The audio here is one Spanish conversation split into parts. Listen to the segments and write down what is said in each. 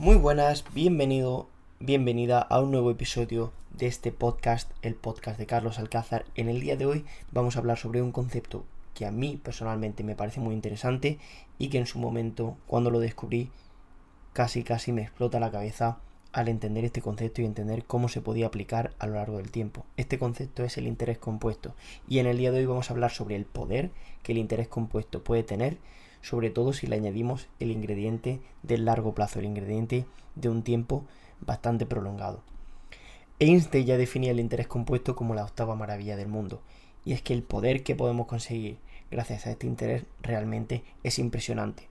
Muy buenas, bienvenido, bienvenida a un nuevo episodio de este podcast, el podcast de Carlos Alcázar. En el día de hoy vamos a hablar sobre un concepto que a mí personalmente me parece muy interesante y que en su momento, cuando lo descubrí, casi casi me explota la cabeza al entender este concepto y entender cómo se podía aplicar a lo largo del tiempo. Este concepto es el interés compuesto y en el día de hoy vamos a hablar sobre el poder que el interés compuesto puede tener sobre todo si le añadimos el ingrediente del largo plazo, el ingrediente de un tiempo bastante prolongado. Einstein ya definía el interés compuesto como la octava maravilla del mundo, y es que el poder que podemos conseguir gracias a este interés realmente es impresionante.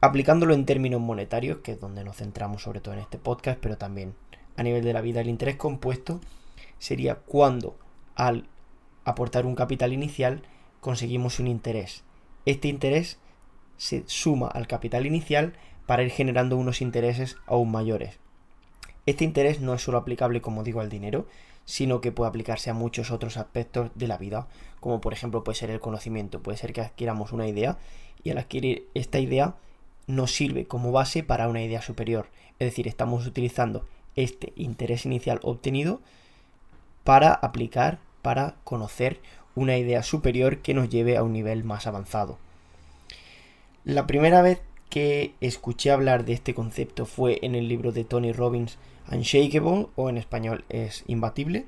Aplicándolo en términos monetarios, que es donde nos centramos sobre todo en este podcast, pero también a nivel de la vida, el interés compuesto sería cuando al aportar un capital inicial conseguimos un interés este interés se suma al capital inicial para ir generando unos intereses aún mayores. Este interés no es solo aplicable, como digo, al dinero, sino que puede aplicarse a muchos otros aspectos de la vida, como por ejemplo puede ser el conocimiento, puede ser que adquiramos una idea y al adquirir esta idea nos sirve como base para una idea superior, es decir, estamos utilizando este interés inicial obtenido para aplicar, para conocer una idea superior que nos lleve a un nivel más avanzado. La primera vez que escuché hablar de este concepto fue en el libro de Tony Robbins, Unshakable, o en español es Imbatible,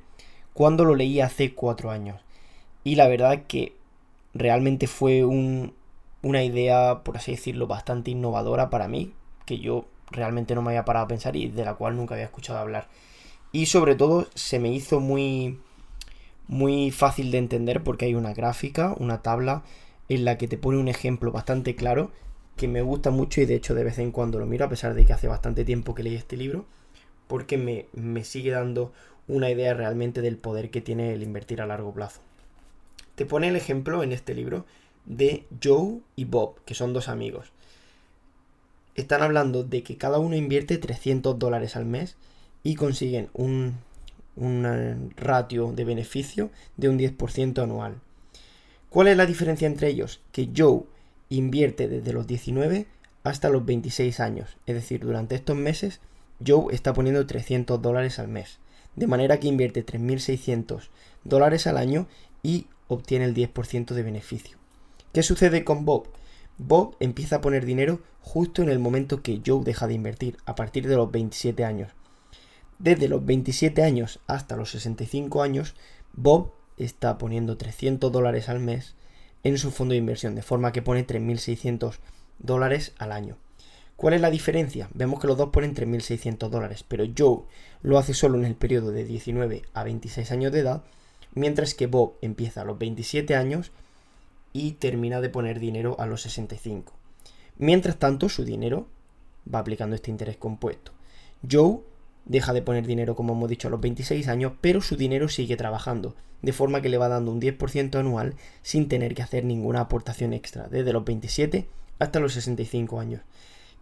cuando lo leí hace cuatro años. Y la verdad que realmente fue una idea, por así decirlo, bastante innovadora para mí, que yo realmente no me había parado a pensar y de la cual nunca había escuchado hablar. Y sobre todo se me hizo muy muy fácil de entender porque hay una gráfica, una tabla en la que te pone un ejemplo bastante claro que me gusta mucho y de hecho de vez en cuando lo miro a pesar de que hace bastante tiempo que leí este libro porque me, me sigue dando una idea realmente del poder que tiene el invertir a largo plazo. Te pone el ejemplo en este libro de Joe y Bob, que son dos amigos. Están hablando de que cada uno invierte 300 dólares al mes y consiguen un, un ratio de beneficio de un 10% anual. ¿Cuál es la diferencia entre ellos? Que Joe invierte desde los 19 hasta los 26 años, es decir, durante estos meses Joe está poniendo 300 dólares al mes, de manera que invierte 3.600 dólares al año y obtiene el 10% de beneficio. ¿Qué sucede con Bob? Bob empieza a poner dinero justo en el momento que Joe deja de invertir, a partir de los 27 años. Desde los 27 años hasta los 65 años, Bob está poniendo 300 dólares al mes en su fondo de inversión, de forma que pone 3.600 dólares al año. ¿Cuál es la diferencia? Vemos que los dos ponen 3.600 dólares, pero Joe lo hace solo en el periodo de 19 a 26 años de edad, mientras que Bob empieza a los 27 años y termina de poner dinero a los 65. Mientras tanto, su dinero va aplicando este interés compuesto. Joe deja de poner dinero, como hemos dicho, a los 26 años, pero su dinero sigue trabajando, de forma que le va dando un 10% anual sin tener que hacer ninguna aportación extra, desde los 27 hasta los 65 años.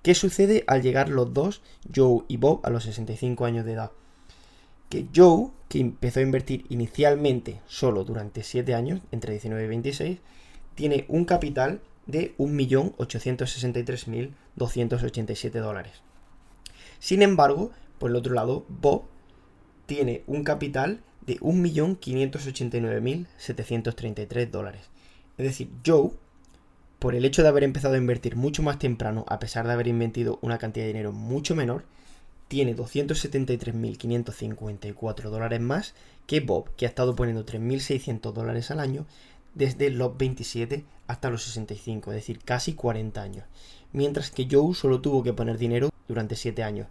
¿Qué sucede al llegar los dos, Joe y Bob, a los 65 años de edad? Que Joe, que empezó a invertir inicialmente solo durante 7 años, entre 19 y 26, tiene un capital de 1.863.287 dólares. Sin embargo, por el otro lado, Bob tiene un capital de 1.589.733 dólares. Es decir, Joe, por el hecho de haber empezado a invertir mucho más temprano, a pesar de haber invertido una cantidad de dinero mucho menor, tiene 273.554 dólares más que Bob, que ha estado poniendo 3.600 dólares al año desde los 27 hasta los 65, es decir, casi 40 años. Mientras que Joe solo tuvo que poner dinero durante 7 años.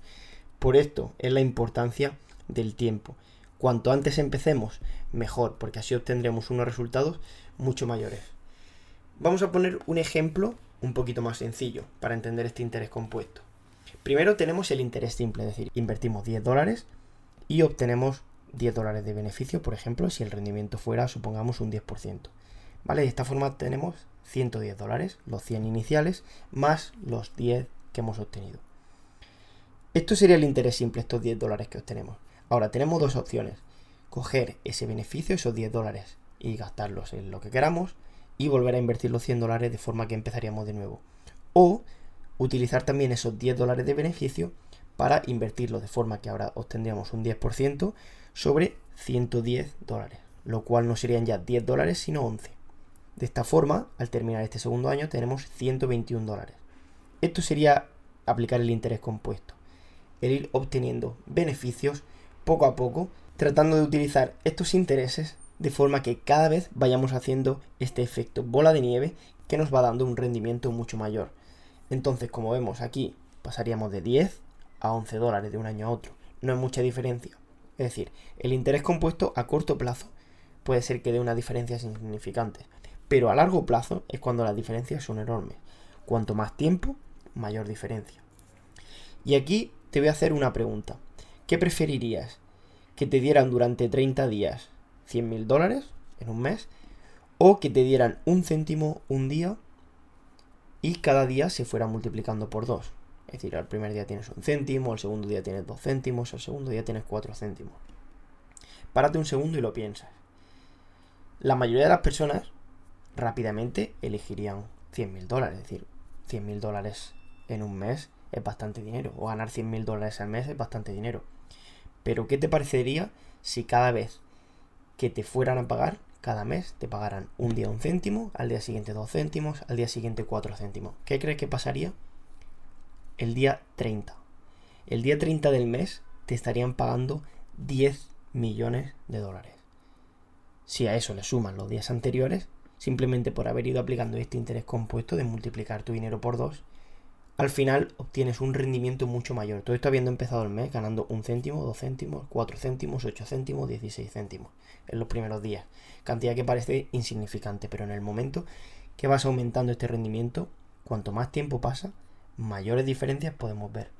Por esto es la importancia del tiempo. Cuanto antes empecemos, mejor, porque así obtendremos unos resultados mucho mayores. Vamos a poner un ejemplo un poquito más sencillo para entender este interés compuesto. Primero tenemos el interés simple, es decir, invertimos 10 dólares y obtenemos 10 dólares de beneficio, por ejemplo, si el rendimiento fuera, supongamos, un 10%. ¿Vale? De esta forma tenemos 110 dólares, los 100 iniciales, más los 10 que hemos obtenido. Esto sería el interés simple, estos 10 dólares que obtenemos. Ahora, tenemos dos opciones. Coger ese beneficio, esos 10 dólares, y gastarlos en lo que queramos, y volver a invertir los 100 dólares de forma que empezaríamos de nuevo. O utilizar también esos 10 dólares de beneficio para invertirlo de forma que ahora obtendríamos un 10% sobre 110 dólares, lo cual no serían ya 10 dólares sino 11. De esta forma, al terminar este segundo año tenemos 121 dólares. Esto sería aplicar el interés compuesto, el ir obteniendo beneficios poco a poco, tratando de utilizar estos intereses de forma que cada vez vayamos haciendo este efecto bola de nieve que nos va dando un rendimiento mucho mayor. Entonces, como vemos aquí, pasaríamos de 10 a 11 dólares de un año a otro. No hay mucha diferencia. Es decir, el interés compuesto a corto plazo puede ser que dé una diferencia significante, pero a largo plazo es cuando las diferencias son enormes. Cuanto más tiempo, mayor diferencia. Y aquí te voy a hacer una pregunta. ¿Qué preferirías? ¿Que te dieran durante 30 días 100 mil dólares en un mes? ¿O que te dieran un céntimo un día y cada día se fuera multiplicando por dos? Es decir, al primer día tienes un céntimo, al segundo día tienes dos céntimos, al segundo día tienes cuatro céntimos. Párate un segundo y lo piensas. La mayoría de las personas rápidamente elegirían 100 mil dólares. Es decir, 100 mil dólares en un mes es bastante dinero. O ganar 100 mil dólares al mes es bastante dinero. Pero ¿qué te parecería si cada vez que te fueran a pagar, cada mes te pagaran un día un céntimo, al día siguiente dos céntimos, al día siguiente cuatro céntimos? ¿Qué crees que pasaría? El día 30. El día 30 del mes te estarían pagando 10 millones de dólares. Si a eso le suman los días anteriores, simplemente por haber ido aplicando este interés compuesto de multiplicar tu dinero por dos, al final obtienes un rendimiento mucho mayor. Todo esto habiendo empezado el mes ganando un céntimo, dos céntimos, cuatro céntimos, ocho céntimos, dieciséis céntimos en los primeros días. Cantidad que parece insignificante, pero en el momento que vas aumentando este rendimiento, cuanto más tiempo pasa, mayores diferencias podemos ver.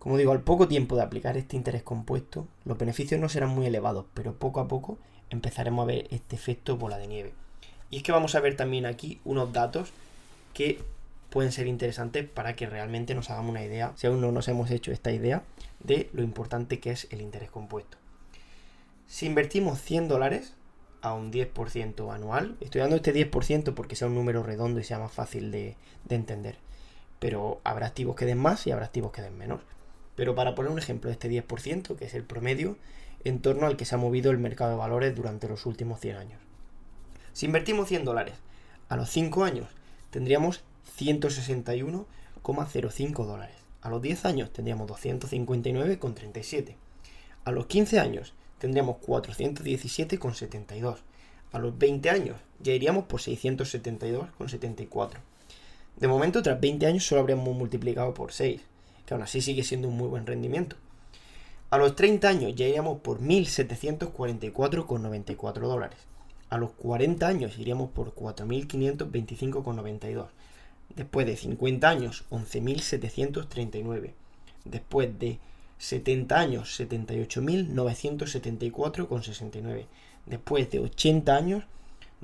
Como digo, al poco tiempo de aplicar este interés compuesto, los beneficios no serán muy elevados, pero poco a poco empezaremos a ver este efecto bola de nieve. Y es que vamos a ver también aquí unos datos que pueden ser interesantes para que realmente nos hagamos una idea, si aún no nos hemos hecho esta idea, de lo importante que es el interés compuesto. Si invertimos 100 dólares a un 10% anual, estoy dando este 10% porque sea un número redondo y sea más fácil de, de entender, pero habrá activos que den más y habrá activos que den menos. Pero para poner un ejemplo de este 10%, que es el promedio, en torno al que se ha movido el mercado de valores durante los últimos 100 años. Si invertimos 100 dólares a los 5 años, tendríamos 161,05 dólares. A los 10 años tendríamos 259,37. A los 15 años tendríamos 417,72. A los 20 años ya iríamos por 672,74. De momento, tras 20 años solo habríamos multiplicado por 6, que aún así sigue siendo un muy buen rendimiento. A los 30 años ya iríamos por 1.744,94 dólares. A los 40 años iríamos por 4.525,92. Después de 50 años, 11.739. Después de 70 años, 78.974,69. Después de 80 años,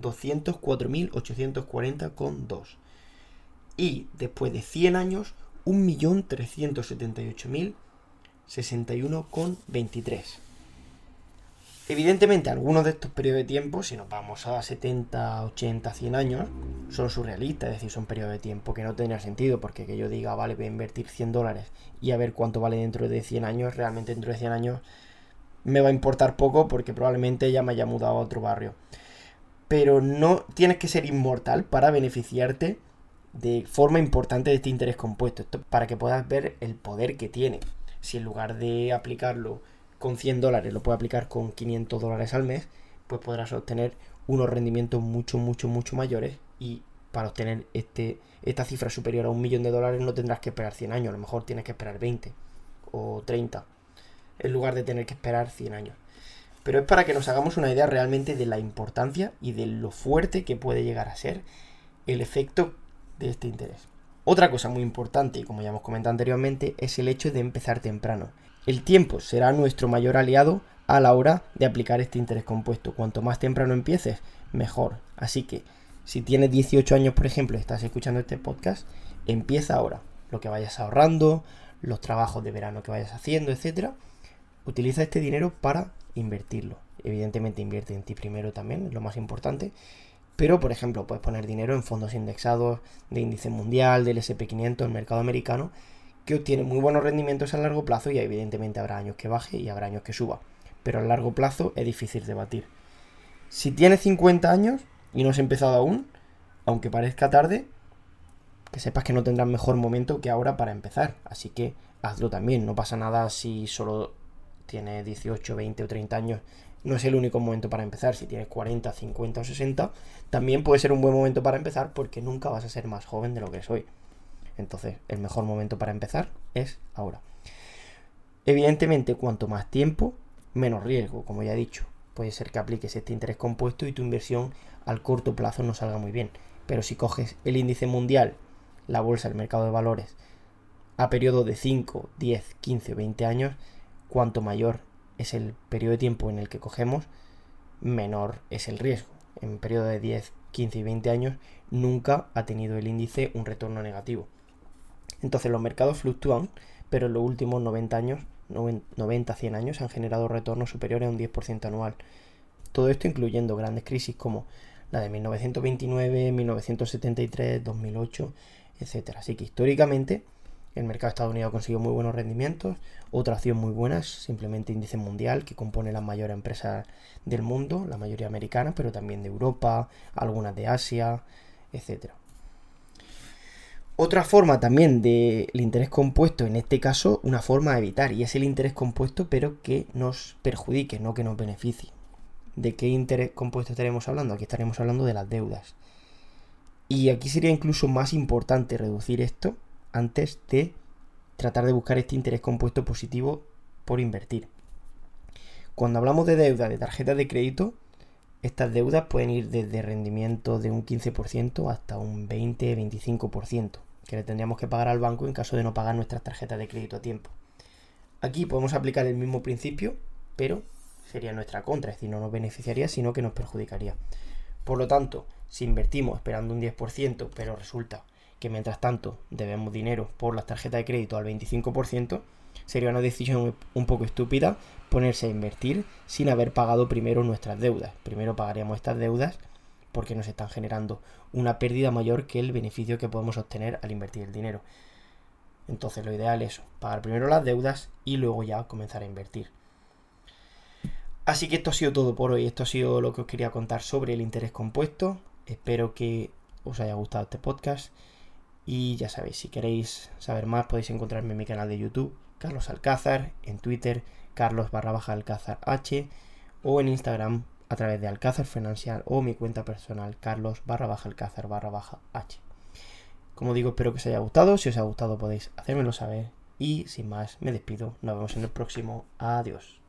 204.840,2. Y después de 100 años, 1.378.061,23. Evidentemente, algunos de estos periodos de tiempo, si nos vamos a 70, 80, 100 años, son surrealistas, es decir, son periodos de tiempo que no tendría sentido, porque que yo diga, vale, voy a invertir 100 dólares y a ver cuánto vale dentro de 100 años, realmente dentro de 100 años me va a importar poco porque probablemente ya me haya mudado a otro barrio. Pero no tienes que ser inmortal para beneficiarte de forma importante de este interés compuesto, esto para que puedas ver el poder que tiene. Si en lugar de aplicarlo con 100 dólares lo puedes aplicar con 500 dólares al mes, pues podrás obtener unos rendimientos mucho, mucho, mucho mayores y para obtener este, esta cifra superior a un millón de dólares no tendrás que esperar 100 años, a lo mejor tienes que esperar 20 o 30 en lugar de tener que esperar 100 años. Pero es para que nos hagamos una idea realmente de la importancia y de lo fuerte que puede llegar a ser el efecto de este interés. Otra cosa muy importante, y como ya hemos comentado anteriormente, es el hecho de empezar temprano. El tiempo será nuestro mayor aliado a la hora de aplicar este interés compuesto. Cuanto más temprano empieces, mejor. Así que si tienes 18 años, por ejemplo, y estás escuchando este podcast, empieza ahora. Lo que vayas ahorrando, los trabajos de verano que vayas haciendo, etcétera. Utiliza este dinero para invertirlo. Evidentemente invierte en ti primero también, es lo más importante. Pero, por ejemplo, puedes poner dinero en fondos indexados de índice mundial, del SP500, el mercado americano, que obtiene muy buenos rendimientos a largo plazo y evidentemente habrá años que baje y habrá años que suba. Pero a largo plazo es difícil de batir. Si tienes 50 años y no has empezado aún, aunque parezca tarde, que sepas que no tendrás mejor momento que ahora para empezar. Así que hazlo también. No pasa nada si solo tienes 18, 20 o 30 años. No es el único momento para empezar. Si tienes 40, 50 o 60, también puede ser un buen momento para empezar porque nunca vas a ser más joven de lo que soy. Entonces, el mejor momento para empezar es ahora. Evidentemente, cuanto más tiempo, menos riesgo, como ya he dicho. Puede ser que apliques este interés compuesto y tu inversión al corto plazo no salga muy bien. Pero si coges el índice mundial la bolsa, el mercado de valores, a periodo de 5, 10, 15 o 20 años, cuanto mayor es el periodo de tiempo en el que cogemos, menor es el riesgo. En periodo de 10, 15 y 20 años nunca ha tenido el índice un retorno negativo. Entonces los mercados fluctúan, pero en los últimos 90 años, 90, 100 años han generado retornos superiores a un 10% anual. Todo esto incluyendo grandes crisis como la de 1929, 1973, 2008, etc. Así que históricamente el mercado estadounidense ha conseguido muy buenos rendimientos. Otra acción muy buena simplemente índice mundial, que compone las mayores empresas del mundo, la mayoría americana, pero también de Europa, algunas de Asia, etc. Otra forma también del interés compuesto, en este caso, una forma de evitar, y es el interés compuesto, pero que nos perjudique, no que nos beneficie. ¿De qué interés compuesto estaremos hablando? Aquí estaremos hablando de las deudas. Y aquí sería incluso más importante reducir esto antes de tratar de buscar este interés compuesto positivo por invertir. Cuando hablamos de deuda de tarjetas de crédito, estas deudas pueden ir desde rendimiento de un 15% hasta un 20-25% que le tendríamos que pagar al banco en caso de no pagar nuestras tarjetas de crédito a tiempo. Aquí podemos aplicar el mismo principio, pero sería nuestra contra, es decir, no nos beneficiaría, sino que nos perjudicaría. Por lo tanto, si invertimos esperando un 10%, pero resulta que mientras tanto debemos dinero por las tarjetas de crédito al 25%, sería una decisión un poco estúpida ponerse a invertir sin haber pagado primero nuestras deudas. Primero pagaríamos estas deudas porque nos están generando una pérdida mayor que el beneficio que podemos obtener al invertir el dinero. Entonces lo ideal es pagar primero las deudas y luego ya comenzar a invertir. Así que esto ha sido todo por hoy. Esto ha sido lo que os quería contar sobre el interés compuesto. Espero que os haya gustado este podcast. Y ya sabéis, si queréis saber más podéis encontrarme en mi canal de YouTube, Carlos Alcázar, en Twitter, Carlos barra Alcázar H, o en Instagram a través de Alcázar Financial o mi cuenta personal, Carlos barra baja Alcázar barra baja H. Como digo, espero que os haya gustado. Si os ha gustado podéis hacérmelo saber. Y sin más, me despido. Nos vemos en el próximo. Adiós.